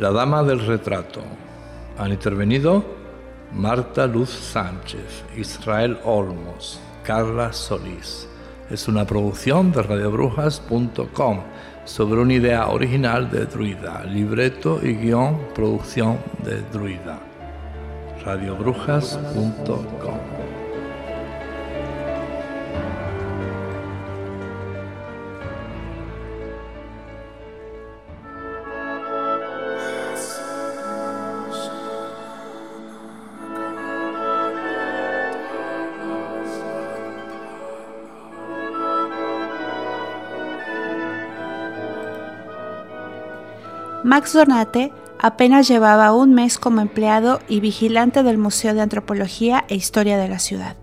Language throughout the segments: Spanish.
La Dama del Retrato. Han intervenido Marta Luz Sánchez, Israel Olmos, Carla Solís. Es una producción de radiobrujas.com sobre una idea original de Druida, libreto y guion, producción de Druida. radiobrujas.com Max Donate apenas llevaba un mes como empleado y vigilante del Museo de Antropología e Historia de la ciudad.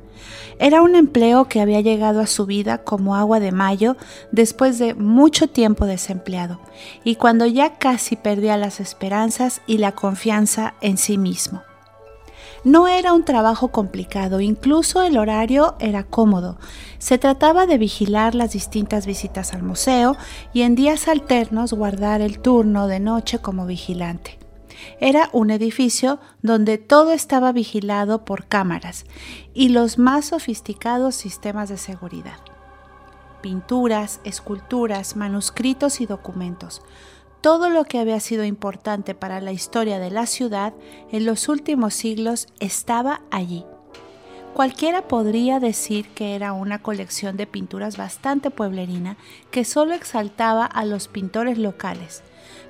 Era un empleo que había llegado a su vida como agua de mayo después de mucho tiempo desempleado y cuando ya casi perdía las esperanzas y la confianza en sí mismo. No era un trabajo complicado, incluso el horario era cómodo. Se trataba de vigilar las distintas visitas al museo y en días alternos guardar el turno de noche como vigilante. Era un edificio donde todo estaba vigilado por cámaras y los más sofisticados sistemas de seguridad. Pinturas, esculturas, manuscritos y documentos todo lo que había sido importante para la historia de la ciudad en los últimos siglos estaba allí. Cualquiera podría decir que era una colección de pinturas bastante pueblerina que solo exaltaba a los pintores locales,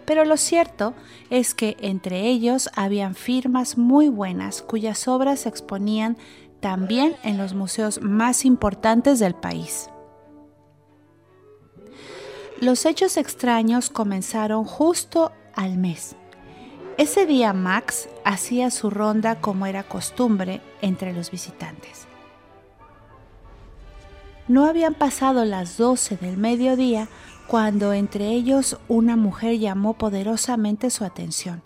pero lo cierto es que entre ellos habían firmas muy buenas cuyas obras se exponían también en los museos más importantes del país. Los hechos extraños comenzaron justo al mes. Ese día Max hacía su ronda como era costumbre entre los visitantes. No habían pasado las 12 del mediodía cuando entre ellos una mujer llamó poderosamente su atención.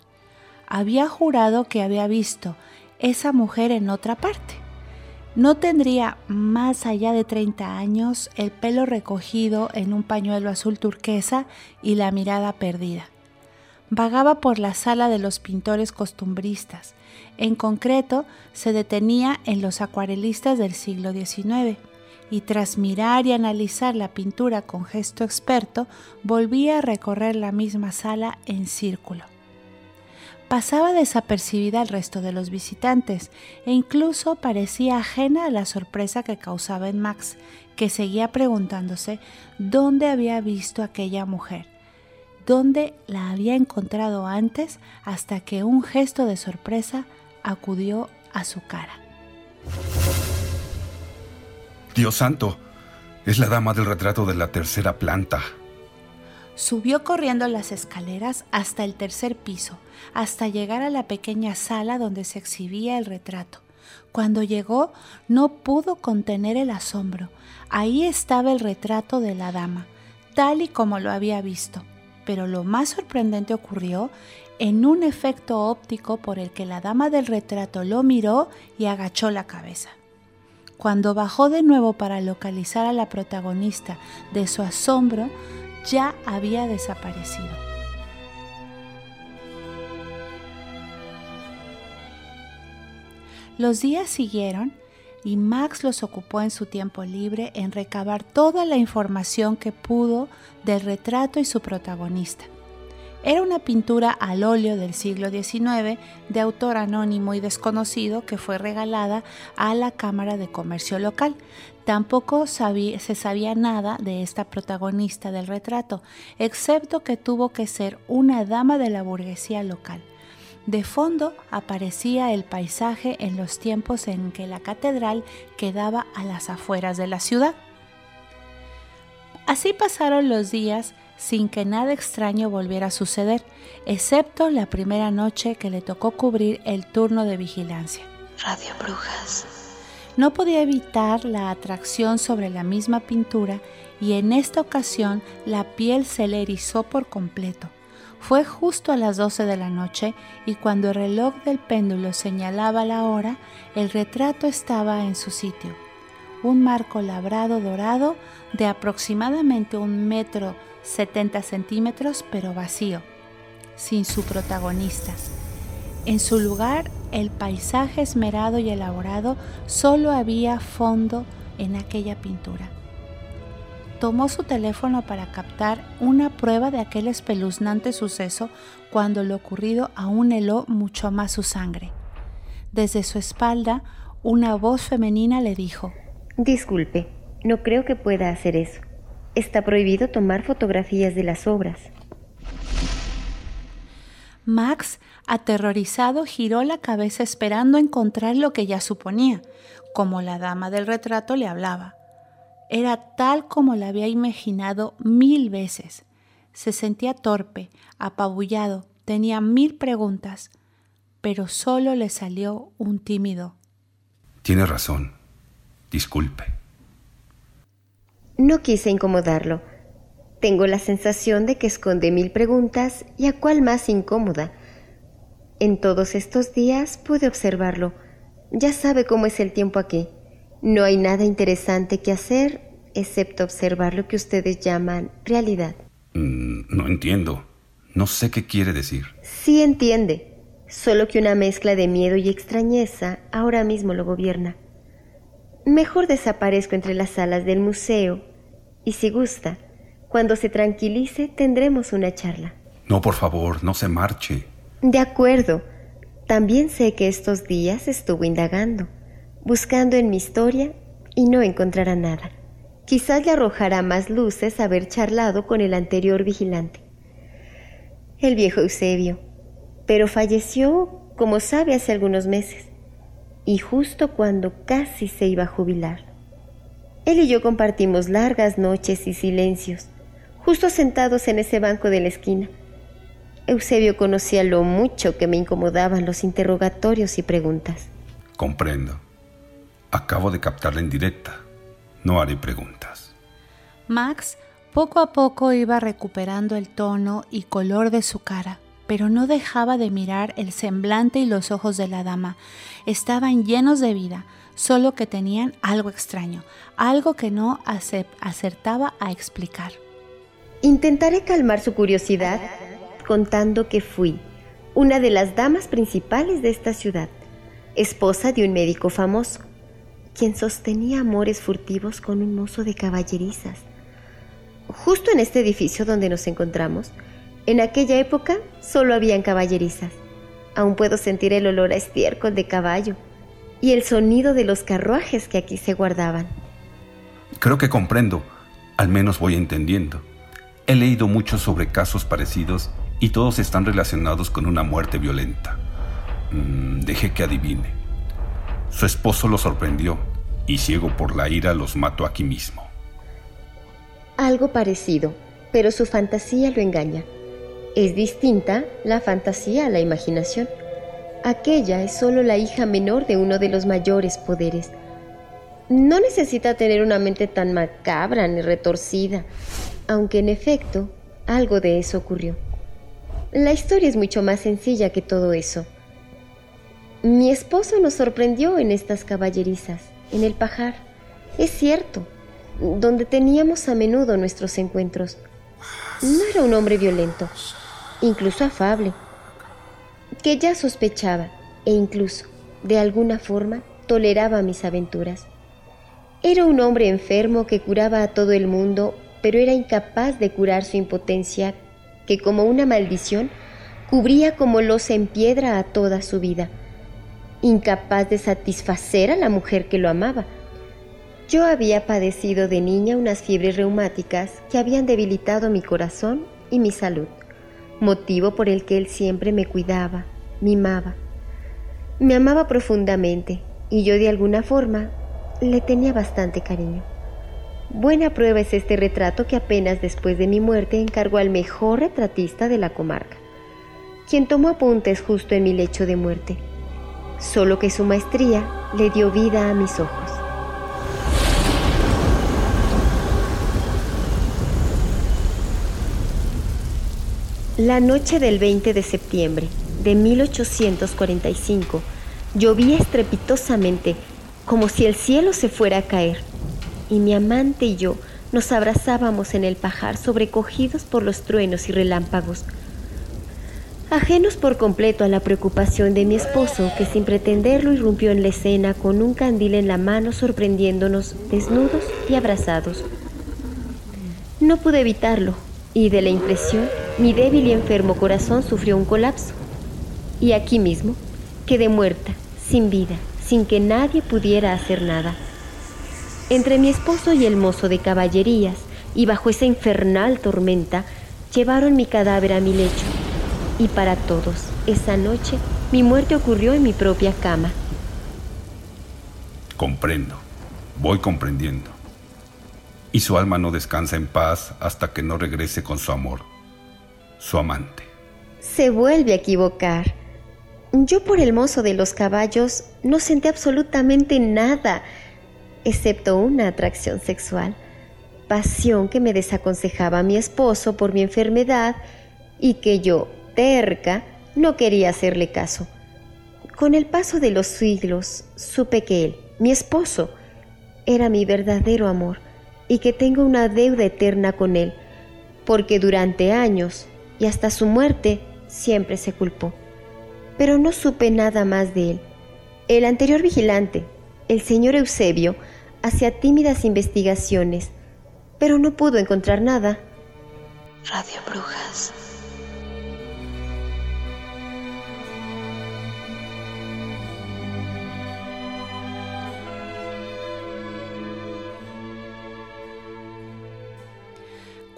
Había jurado que había visto esa mujer en otra parte. No tendría más allá de 30 años, el pelo recogido en un pañuelo azul turquesa y la mirada perdida. Vagaba por la sala de los pintores costumbristas. En concreto, se detenía en los acuarelistas del siglo XIX y tras mirar y analizar la pintura con gesto experto, volvía a recorrer la misma sala en círculo pasaba desapercibida al resto de los visitantes e incluso parecía ajena a la sorpresa que causaba en Max, que seguía preguntándose dónde había visto a aquella mujer, dónde la había encontrado antes hasta que un gesto de sorpresa acudió a su cara. Dios santo, es la dama del retrato de la tercera planta. Subió corriendo las escaleras hasta el tercer piso, hasta llegar a la pequeña sala donde se exhibía el retrato. Cuando llegó no pudo contener el asombro. Ahí estaba el retrato de la dama, tal y como lo había visto. Pero lo más sorprendente ocurrió en un efecto óptico por el que la dama del retrato lo miró y agachó la cabeza. Cuando bajó de nuevo para localizar a la protagonista de su asombro, ya había desaparecido. Los días siguieron y Max los ocupó en su tiempo libre en recabar toda la información que pudo del retrato y su protagonista. Era una pintura al óleo del siglo XIX de autor anónimo y desconocido que fue regalada a la Cámara de Comercio local. Tampoco se sabía nada de esta protagonista del retrato, excepto que tuvo que ser una dama de la burguesía local. De fondo aparecía el paisaje en los tiempos en que la catedral quedaba a las afueras de la ciudad. Así pasaron los días sin que nada extraño volviera a suceder, excepto la primera noche que le tocó cubrir el turno de vigilancia. Radio Brujas. No podía evitar la atracción sobre la misma pintura y en esta ocasión la piel se le erizó por completo. Fue justo a las 12 de la noche y cuando el reloj del péndulo señalaba la hora, el retrato estaba en su sitio. Un marco labrado dorado de aproximadamente un metro 70 centímetros, pero vacío. sin su protagonista. En su lugar, el paisaje esmerado y elaborado, solo había fondo en aquella pintura. Tomó su teléfono para captar una prueba de aquel espeluznante suceso cuando lo ocurrido aún heló mucho más su sangre. Desde su espalda, una voz femenina le dijo, Disculpe, no creo que pueda hacer eso. Está prohibido tomar fotografías de las obras. Max, aterrorizado, giró la cabeza esperando encontrar lo que ya suponía, como la dama del retrato le hablaba. Era tal como la había imaginado mil veces. Se sentía torpe, apabullado, tenía mil preguntas, pero solo le salió un tímido. Tiene razón. Disculpe. No quise incomodarlo. Tengo la sensación de que esconde mil preguntas y a cuál más incómoda. En todos estos días pude observarlo. Ya sabe cómo es el tiempo aquí. No hay nada interesante que hacer excepto observar lo que ustedes llaman realidad. Mm, no entiendo. No sé qué quiere decir. Sí entiende, solo que una mezcla de miedo y extrañeza ahora mismo lo gobierna. Mejor desaparezco entre las salas del museo y si gusta, cuando se tranquilice tendremos una charla. No, por favor, no se marche. De acuerdo. También sé que estos días estuvo indagando, buscando en mi historia y no encontrará nada. Quizás le arrojará más luces haber charlado con el anterior vigilante. El viejo Eusebio. Pero falleció, como sabe, hace algunos meses. Y justo cuando casi se iba a jubilar. Él y yo compartimos largas noches y silencios justo sentados en ese banco de la esquina. Eusebio conocía lo mucho que me incomodaban los interrogatorios y preguntas. Comprendo. Acabo de captarla en directa. No haré preguntas. Max poco a poco iba recuperando el tono y color de su cara, pero no dejaba de mirar el semblante y los ojos de la dama. Estaban llenos de vida, solo que tenían algo extraño, algo que no acertaba a explicar. Intentaré calmar su curiosidad contando que fui una de las damas principales de esta ciudad, esposa de un médico famoso, quien sostenía amores furtivos con un mozo de caballerizas. Justo en este edificio donde nos encontramos, en aquella época solo habían caballerizas. Aún puedo sentir el olor a estiércol de caballo y el sonido de los carruajes que aquí se guardaban. Creo que comprendo, al menos voy entendiendo. He leído mucho sobre casos parecidos y todos están relacionados con una muerte violenta. Mm, deje que adivine. Su esposo lo sorprendió y ciego por la ira los mató aquí mismo. Algo parecido, pero su fantasía lo engaña. Es distinta la fantasía a la imaginación. Aquella es solo la hija menor de uno de los mayores poderes. No necesita tener una mente tan macabra ni retorcida aunque en efecto algo de eso ocurrió. La historia es mucho más sencilla que todo eso. Mi esposo nos sorprendió en estas caballerizas, en el pajar. Es cierto, donde teníamos a menudo nuestros encuentros. No era un hombre violento, incluso afable, que ya sospechaba e incluso, de alguna forma, toleraba mis aventuras. Era un hombre enfermo que curaba a todo el mundo pero era incapaz de curar su impotencia que como una maldición cubría como losa en piedra a toda su vida, incapaz de satisfacer a la mujer que lo amaba. Yo había padecido de niña unas fiebres reumáticas que habían debilitado mi corazón y mi salud, motivo por el que él siempre me cuidaba, mimaba. Me amaba profundamente y yo de alguna forma le tenía bastante cariño. Buena prueba es este retrato que apenas después de mi muerte encargó al mejor retratista de la comarca, quien tomó apuntes justo en mi lecho de muerte, solo que su maestría le dio vida a mis ojos. La noche del 20 de septiembre de 1845 llovía estrepitosamente como si el cielo se fuera a caer y mi amante y yo nos abrazábamos en el pajar sobrecogidos por los truenos y relámpagos. Ajenos por completo a la preocupación de mi esposo, que sin pretenderlo irrumpió en la escena con un candil en la mano sorprendiéndonos desnudos y abrazados. No pude evitarlo, y de la impresión, mi débil y enfermo corazón sufrió un colapso. Y aquí mismo quedé muerta, sin vida, sin que nadie pudiera hacer nada. Entre mi esposo y el mozo de caballerías, y bajo esa infernal tormenta, llevaron mi cadáver a mi lecho y para todos, esa noche, mi muerte ocurrió en mi propia cama. Comprendo, voy comprendiendo. Y su alma no descansa en paz hasta que no regrese con su amor, su amante. Se vuelve a equivocar. Yo por el mozo de los caballos no sentí absolutamente nada, excepto una atracción sexual, pasión que me desaconsejaba a mi esposo por mi enfermedad y que yo, terca, no quería hacerle caso. Con el paso de los siglos supe que él, mi esposo, era mi verdadero amor y que tengo una deuda eterna con él, porque durante años y hasta su muerte siempre se culpó. Pero no supe nada más de él. El anterior vigilante, el señor Eusebio, hacía tímidas investigaciones, pero no pudo encontrar nada. Radio Brujas.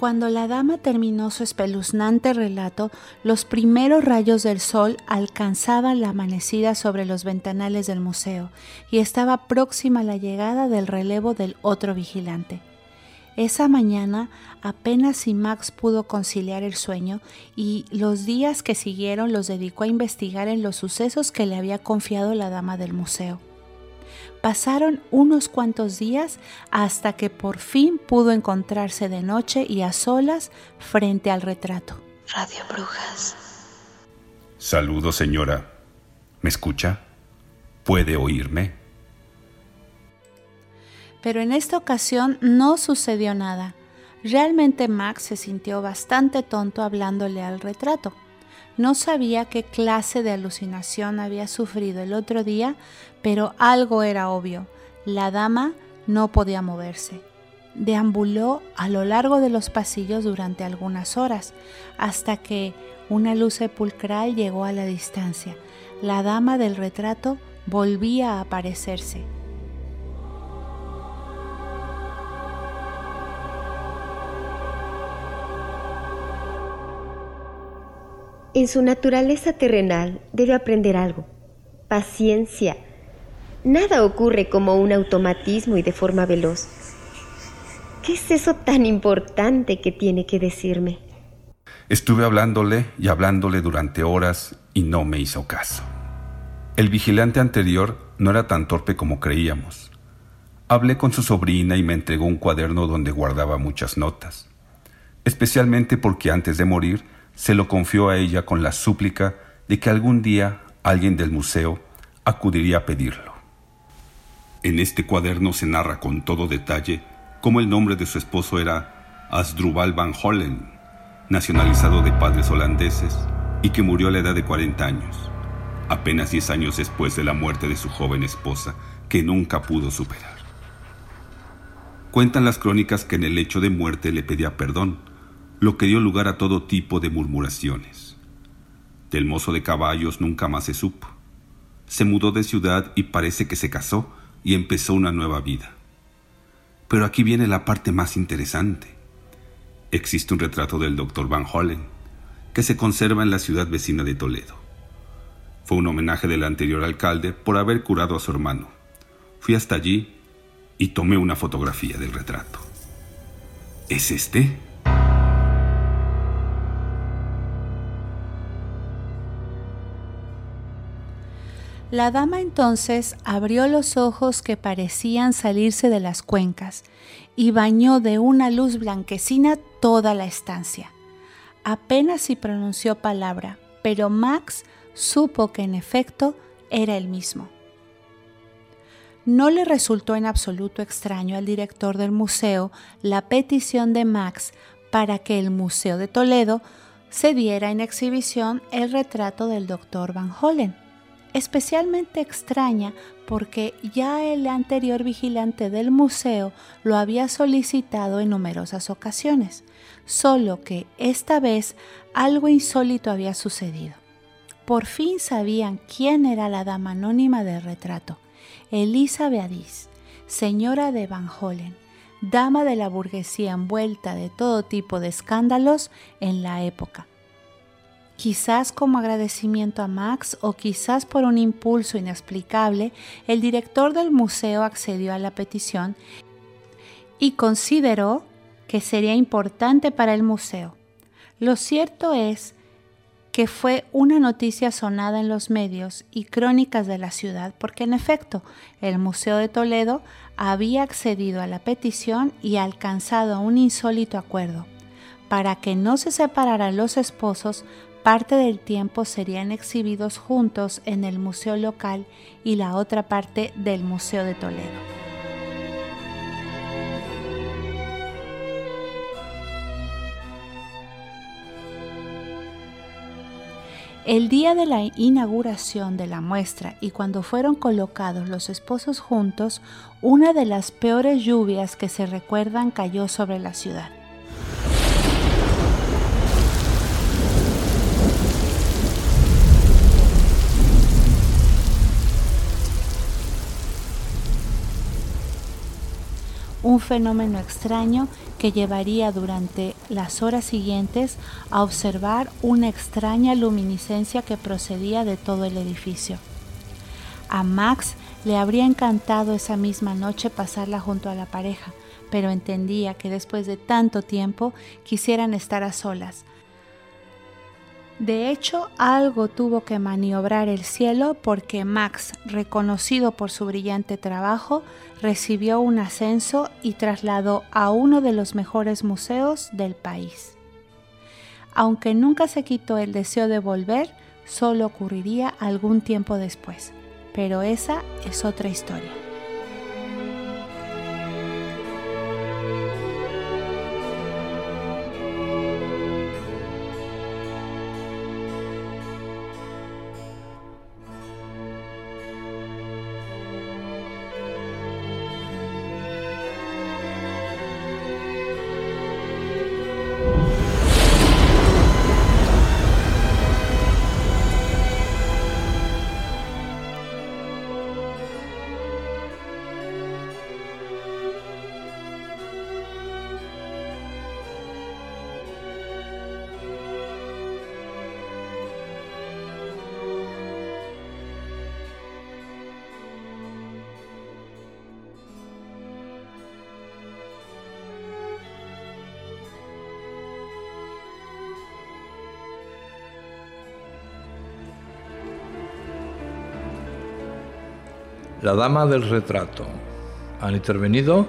Cuando la dama terminó su espeluznante relato, los primeros rayos del sol alcanzaban la amanecida sobre los ventanales del museo y estaba próxima la llegada del relevo del otro vigilante. Esa mañana apenas si Max pudo conciliar el sueño y los días que siguieron los dedicó a investigar en los sucesos que le había confiado la dama del museo. Pasaron unos cuantos días hasta que por fin pudo encontrarse de noche y a solas frente al retrato. Radio Brujas. Saludo, señora. ¿Me escucha? ¿Puede oírme? Pero en esta ocasión no sucedió nada. Realmente Max se sintió bastante tonto hablándole al retrato. No sabía qué clase de alucinación había sufrido el otro día, pero algo era obvio. La dama no podía moverse. Deambuló a lo largo de los pasillos durante algunas horas, hasta que una luz sepulcral llegó a la distancia. La dama del retrato volvía a aparecerse. En su naturaleza terrenal debe aprender algo. Paciencia. Nada ocurre como un automatismo y de forma veloz. ¿Qué es eso tan importante que tiene que decirme? Estuve hablándole y hablándole durante horas y no me hizo caso. El vigilante anterior no era tan torpe como creíamos. Hablé con su sobrina y me entregó un cuaderno donde guardaba muchas notas, especialmente porque antes de morir se lo confió a ella con la súplica de que algún día alguien del museo acudiría a pedirlo. En este cuaderno se narra con todo detalle cómo el nombre de su esposo era Asdrubal van Hollen, nacionalizado de padres holandeses y que murió a la edad de 40 años, apenas 10 años después de la muerte de su joven esposa, que nunca pudo superar. Cuentan las crónicas que en el hecho de muerte le pedía perdón, lo que dio lugar a todo tipo de murmuraciones. Del mozo de caballos nunca más se supo. Se mudó de ciudad y parece que se casó y empezó una nueva vida. Pero aquí viene la parte más interesante. Existe un retrato del doctor Van Hollen que se conserva en la ciudad vecina de Toledo. Fue un homenaje del anterior alcalde por haber curado a su hermano. Fui hasta allí y tomé una fotografía del retrato. ¿Es este? La dama entonces abrió los ojos que parecían salirse de las cuencas y bañó de una luz blanquecina toda la estancia. Apenas si pronunció palabra, pero Max supo que en efecto era el mismo. No le resultó en absoluto extraño al director del museo la petición de Max para que el Museo de Toledo se diera en exhibición el retrato del Dr. Van Hollen, especialmente extraña porque ya el anterior vigilante del museo lo había solicitado en numerosas ocasiones, solo que esta vez algo insólito había sucedido. Por fin sabían quién era la dama anónima del retrato, Elisa Beadis, señora de Van Hollen, dama de la burguesía envuelta de todo tipo de escándalos en la época. Quizás como agradecimiento a Max o quizás por un impulso inexplicable, el director del museo accedió a la petición y consideró que sería importante para el museo. Lo cierto es que fue una noticia sonada en los medios y crónicas de la ciudad porque en efecto el Museo de Toledo había accedido a la petición y alcanzado un insólito acuerdo. Para que no se separaran los esposos, parte del tiempo serían exhibidos juntos en el museo local y la otra parte del Museo de Toledo. El día de la inauguración de la muestra y cuando fueron colocados los esposos juntos, una de las peores lluvias que se recuerdan cayó sobre la ciudad. Un fenómeno extraño que llevaría durante las horas siguientes a observar una extraña luminiscencia que procedía de todo el edificio. A Max le habría encantado esa misma noche pasarla junto a la pareja, pero entendía que después de tanto tiempo quisieran estar a solas, de hecho, algo tuvo que maniobrar el cielo porque Max, reconocido por su brillante trabajo, recibió un ascenso y trasladó a uno de los mejores museos del país. Aunque nunca se quitó el deseo de volver, solo ocurriría algún tiempo después. Pero esa es otra historia. La Dama del Retrato. Han intervenido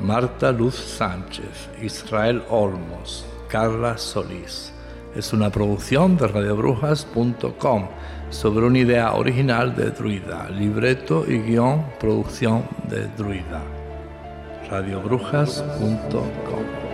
Marta Luz Sánchez, Israel Olmos, Carla Solís. Es una producción de radiobrujas.com sobre una idea original de Druida, libreto y guion, producción de Druida. radiobrujas.com